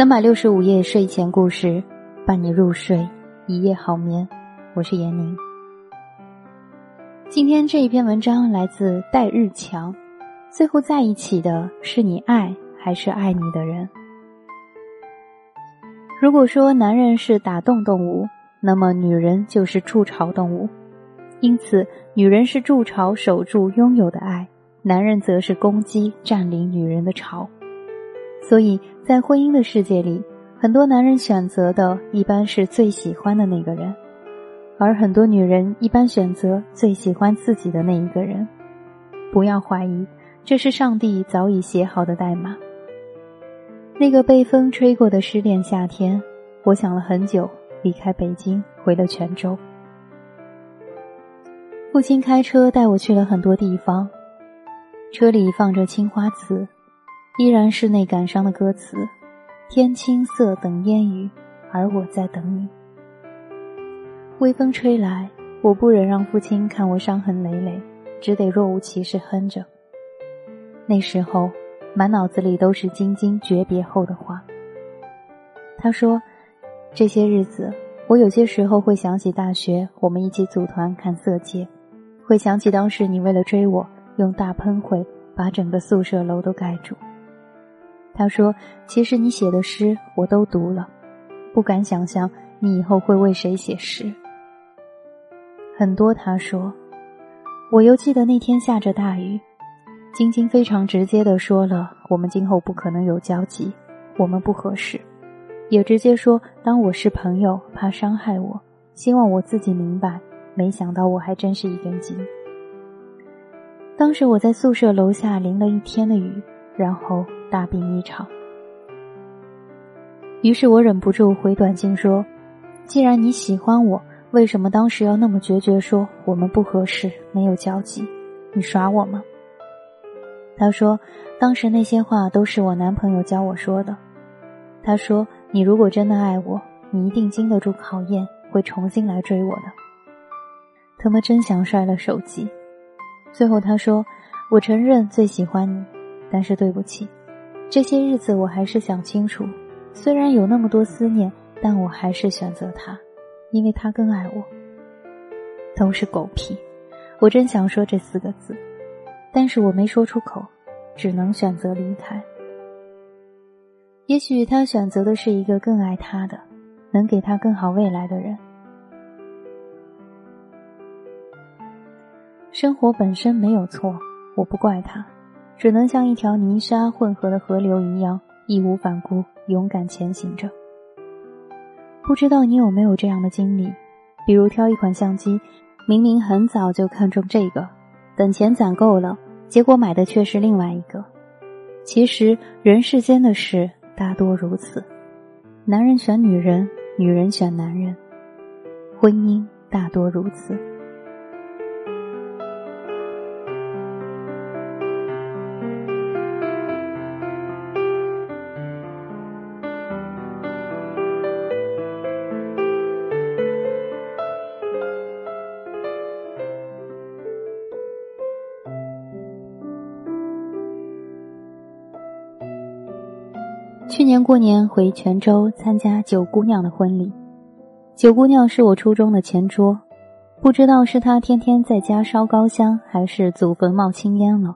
三百六十五夜睡前故事，伴你入睡，一夜好眠。我是闫宁。今天这一篇文章来自戴日强。最后在一起的是你爱还是爱你的人？如果说男人是打洞动物，那么女人就是筑巢动物。因此，女人是筑巢、守住拥有的爱，男人则是攻击、占领女人的巢。所以在婚姻的世界里，很多男人选择的一般是最喜欢的那个人，而很多女人一般选择最喜欢自己的那一个人。不要怀疑，这是上帝早已写好的代码。那个被风吹过的失恋夏天，我想了很久，离开北京，回了泉州。父亲开车带我去了很多地方，车里放着《青花瓷》。依然是那感伤的歌词：“天青色等烟雨，而我在等你。”微风吹来，我不忍让父亲看我伤痕累累，只得若无其事哼着。那时候，满脑子里都是晶晶诀别后的话。他说：“这些日子，我有些时候会想起大学，我们一起组团看色戒，会想起当时你为了追我，用大喷绘把整个宿舍楼都盖住。”他说：“其实你写的诗我都读了，不敢想象你以后会为谁写诗。很多。”他说：“我又记得那天下着大雨，晶晶非常直接的说了，我们今后不可能有交集，我们不合适，也直接说当我是朋友，怕伤害我，希望我自己明白。没想到我还真是一根筋。当时我在宿舍楼下淋了一天的雨，然后。”大病一场，于是我忍不住回短信说：“既然你喜欢我，为什么当时要那么决绝说我们不合适，没有交集？你耍我吗？”他说：“当时那些话都是我男朋友教我说的。他说：你如果真的爱我，你一定经得住考验，会重新来追我的。他妈真想摔了手机。最后他说：我承认最喜欢你，但是对不起。”这些日子我还是想清楚，虽然有那么多思念，但我还是选择他，因为他更爱我。都是狗屁！我真想说这四个字，但是我没说出口，只能选择离开。也许他选择的是一个更爱他的，能给他更好未来的人。生活本身没有错，我不怪他。只能像一条泥沙混合的河流一样，义无反顾、勇敢前行着。不知道你有没有这样的经历？比如挑一款相机，明明很早就看中这个，等钱攒够了，结果买的却是另外一个。其实人世间的事大多如此，男人选女人，女人选男人，婚姻大多如此。去年过年回泉州参加九姑娘的婚礼，九姑娘是我初中的前桌，不知道是她天天在家烧高香，还是祖坟冒青烟了。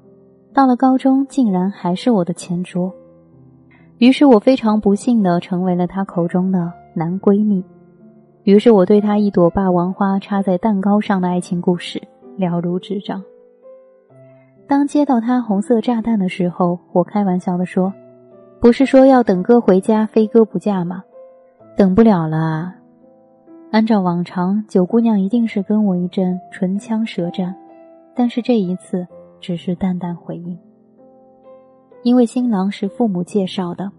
到了高中，竟然还是我的前桌，于是我非常不幸的成为了她口中的男闺蜜。于是我对她一朵霸王花插在蛋糕上的爱情故事了如指掌。当接到她红色炸弹的时候，我开玩笑的说。不是说要等哥回家，非哥不嫁吗？等不了了啊！按照往常，九姑娘一定是跟我一阵唇枪舌战，但是这一次只是淡淡回应。因为新郎是父母介绍的，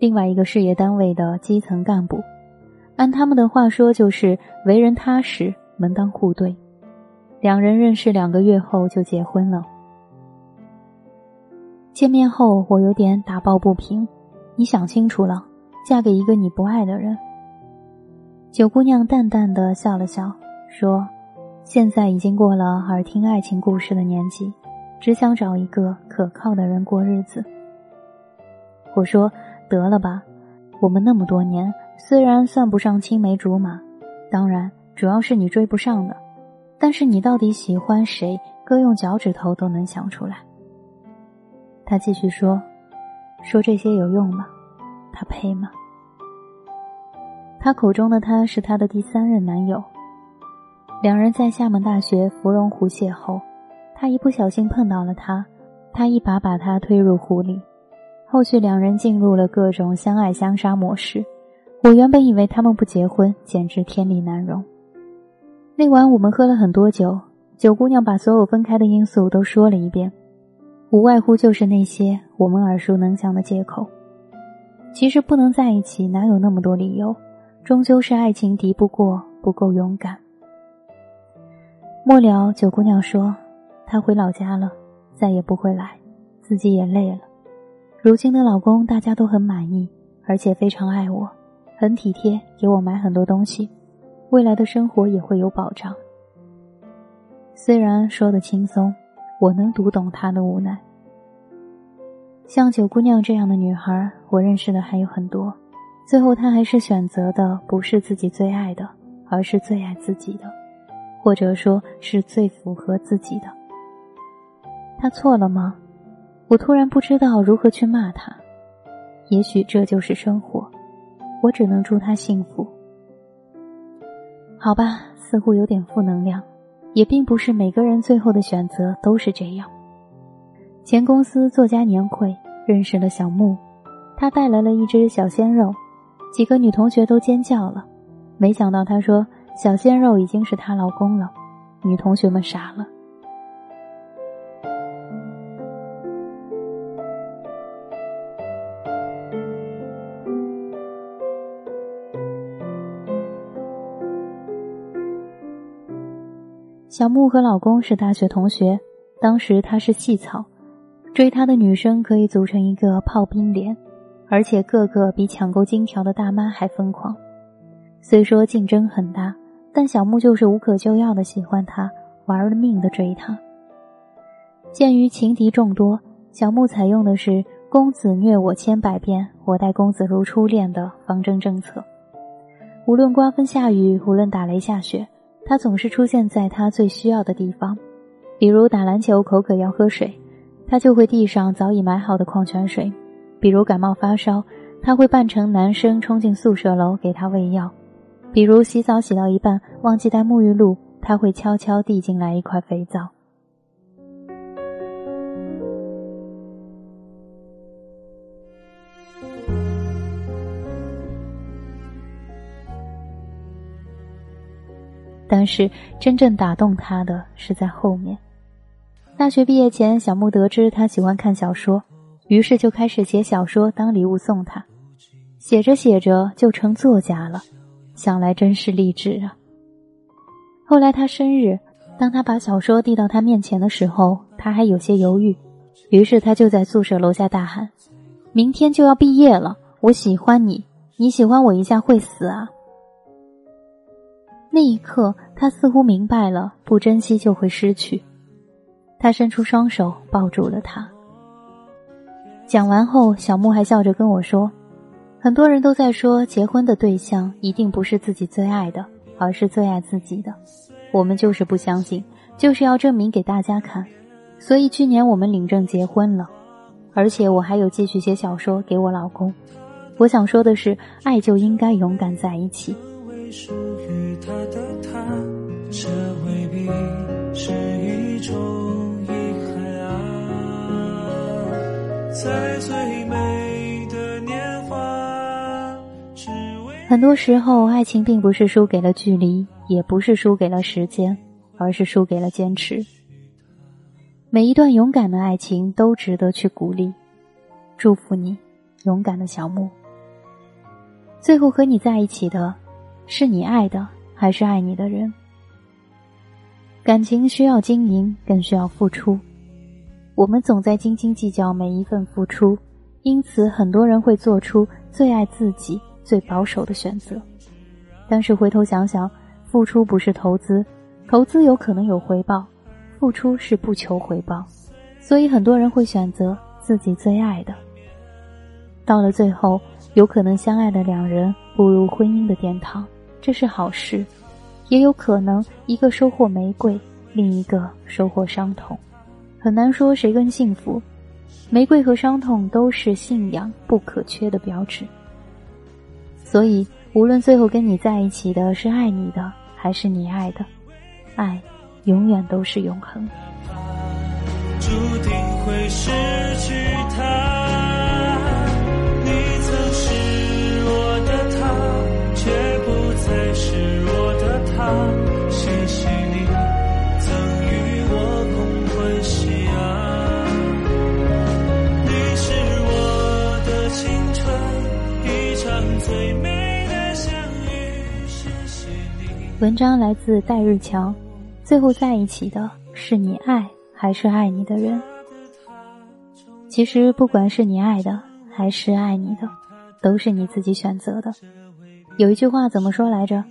另外一个事业单位的基层干部，按他们的话说，就是为人踏实，门当户对。两人认识两个月后就结婚了。见面后，我有点打抱不平。你想清楚了，嫁给一个你不爱的人。九姑娘淡淡的笑了笑，说：“现在已经过了耳听爱情故事的年纪，只想找一个可靠的人过日子。”我说：“得了吧，我们那么多年，虽然算不上青梅竹马，当然主要是你追不上的，但是你到底喜欢谁，各用脚趾头都能想出来。他继续说：“说这些有用吗？他配吗？”他口中的他是他的第三任男友，两人在厦门大学芙蓉湖邂逅，他一不小心碰到了他，他一把把他推入湖里。后续两人进入了各种相爱相杀模式。我原本以为他们不结婚简直天理难容。那晚我们喝了很多酒，九姑娘把所有分开的因素都说了一遍，无外乎就是那些我们耳熟能详的借口。其实不能在一起哪有那么多理由，终究是爱情敌不过，不够勇敢。末了，九姑娘说，她回老家了，再也不会来，自己也累了。如今的老公，大家都很满意，而且非常爱我，很体贴，给我买很多东西，未来的生活也会有保障。虽然说的轻松，我能读懂她的无奈。像九姑娘这样的女孩，我认识的还有很多，最后她还是选择的不是自己最爱的，而是最爱自己的，或者说是最符合自己的。她错了吗？我突然不知道如何去骂他，也许这就是生活，我只能祝他幸福。好吧，似乎有点负能量，也并不是每个人最后的选择都是这样。前公司作家年会认识了小木，他带来了一只小鲜肉，几个女同学都尖叫了，没想到他说小鲜肉已经是她老公了，女同学们傻了。小木和老公是大学同学，当时他是细草，追他的女生可以组成一个炮兵连，而且个个比抢购金条的大妈还疯狂。虽说竞争很大，但小木就是无可救药的喜欢他，玩了命的追他。鉴于情敌众多，小木采用的是“公子虐我千百遍，我待公子如初恋”的方针政策。无论刮风下雨，无论打雷下雪。他总是出现在他最需要的地方，比如打篮球口渴要喝水，他就会递上早已买好的矿泉水；比如感冒发烧，他会扮成男生冲进宿舍楼给他喂药；比如洗澡洗到一半忘记带沐浴露，他会悄悄递进来一块肥皂。但是真正打动他的是在后面。大学毕业前，小木得知他喜欢看小说，于是就开始写小说当礼物送他。写着写着就成作家了，想来真是励志啊。后来他生日，当他把小说递到他面前的时候，他还有些犹豫，于是他就在宿舍楼下大喊：“明天就要毕业了，我喜欢你，你喜欢我一下会死啊！”那一刻，他似乎明白了，不珍惜就会失去。他伸出双手抱住了他。讲完后，小木还笑着跟我说：“很多人都在说，结婚的对象一定不是自己最爱的，而是最爱自己的。我们就是不相信，就是要证明给大家看。所以去年我们领证结婚了，而且我还有继续写小说给我老公。我想说的是，爱就应该勇敢在一起。”属于他，这未必是一种遗憾啊。在最美的年华，很多时候，爱情并不是输给了距离，也不是输给了时间，而是输给了坚持。每一段勇敢的爱情都值得去鼓励。祝福你，勇敢的小木。最后和你在一起的。是你爱的，还是爱你的人？感情需要经营，更需要付出。我们总在斤斤计较每一份付出，因此很多人会做出最爱自己、最保守的选择。但是回头想想，付出不是投资，投资有可能有回报，付出是不求回报，所以很多人会选择自己最爱的。到了最后，有可能相爱的两人步入婚姻的殿堂，这是好事；也有可能一个收获玫瑰，另一个收获伤痛。很难说谁更幸福。玫瑰和伤痛都是信仰不可缺的标志。所以，无论最后跟你在一起的是爱你的，还是你爱的，爱永远都是永恒。注定会失去他文章来自戴日强，最后在一起的是你爱还是爱你的人？其实不管是你爱的还是爱你的，都是你自己选择的。有一句话怎么说来着？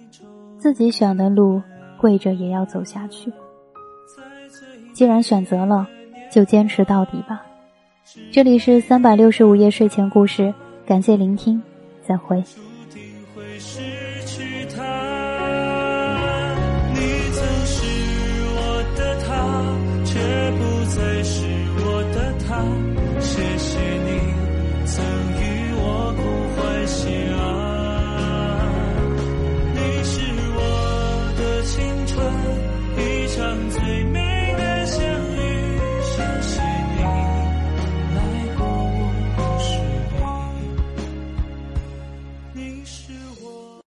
自己选的路，跪着也要走下去。既然选择了，就坚持到底吧。这里是三百六十五夜睡前故事，感谢聆听，再会。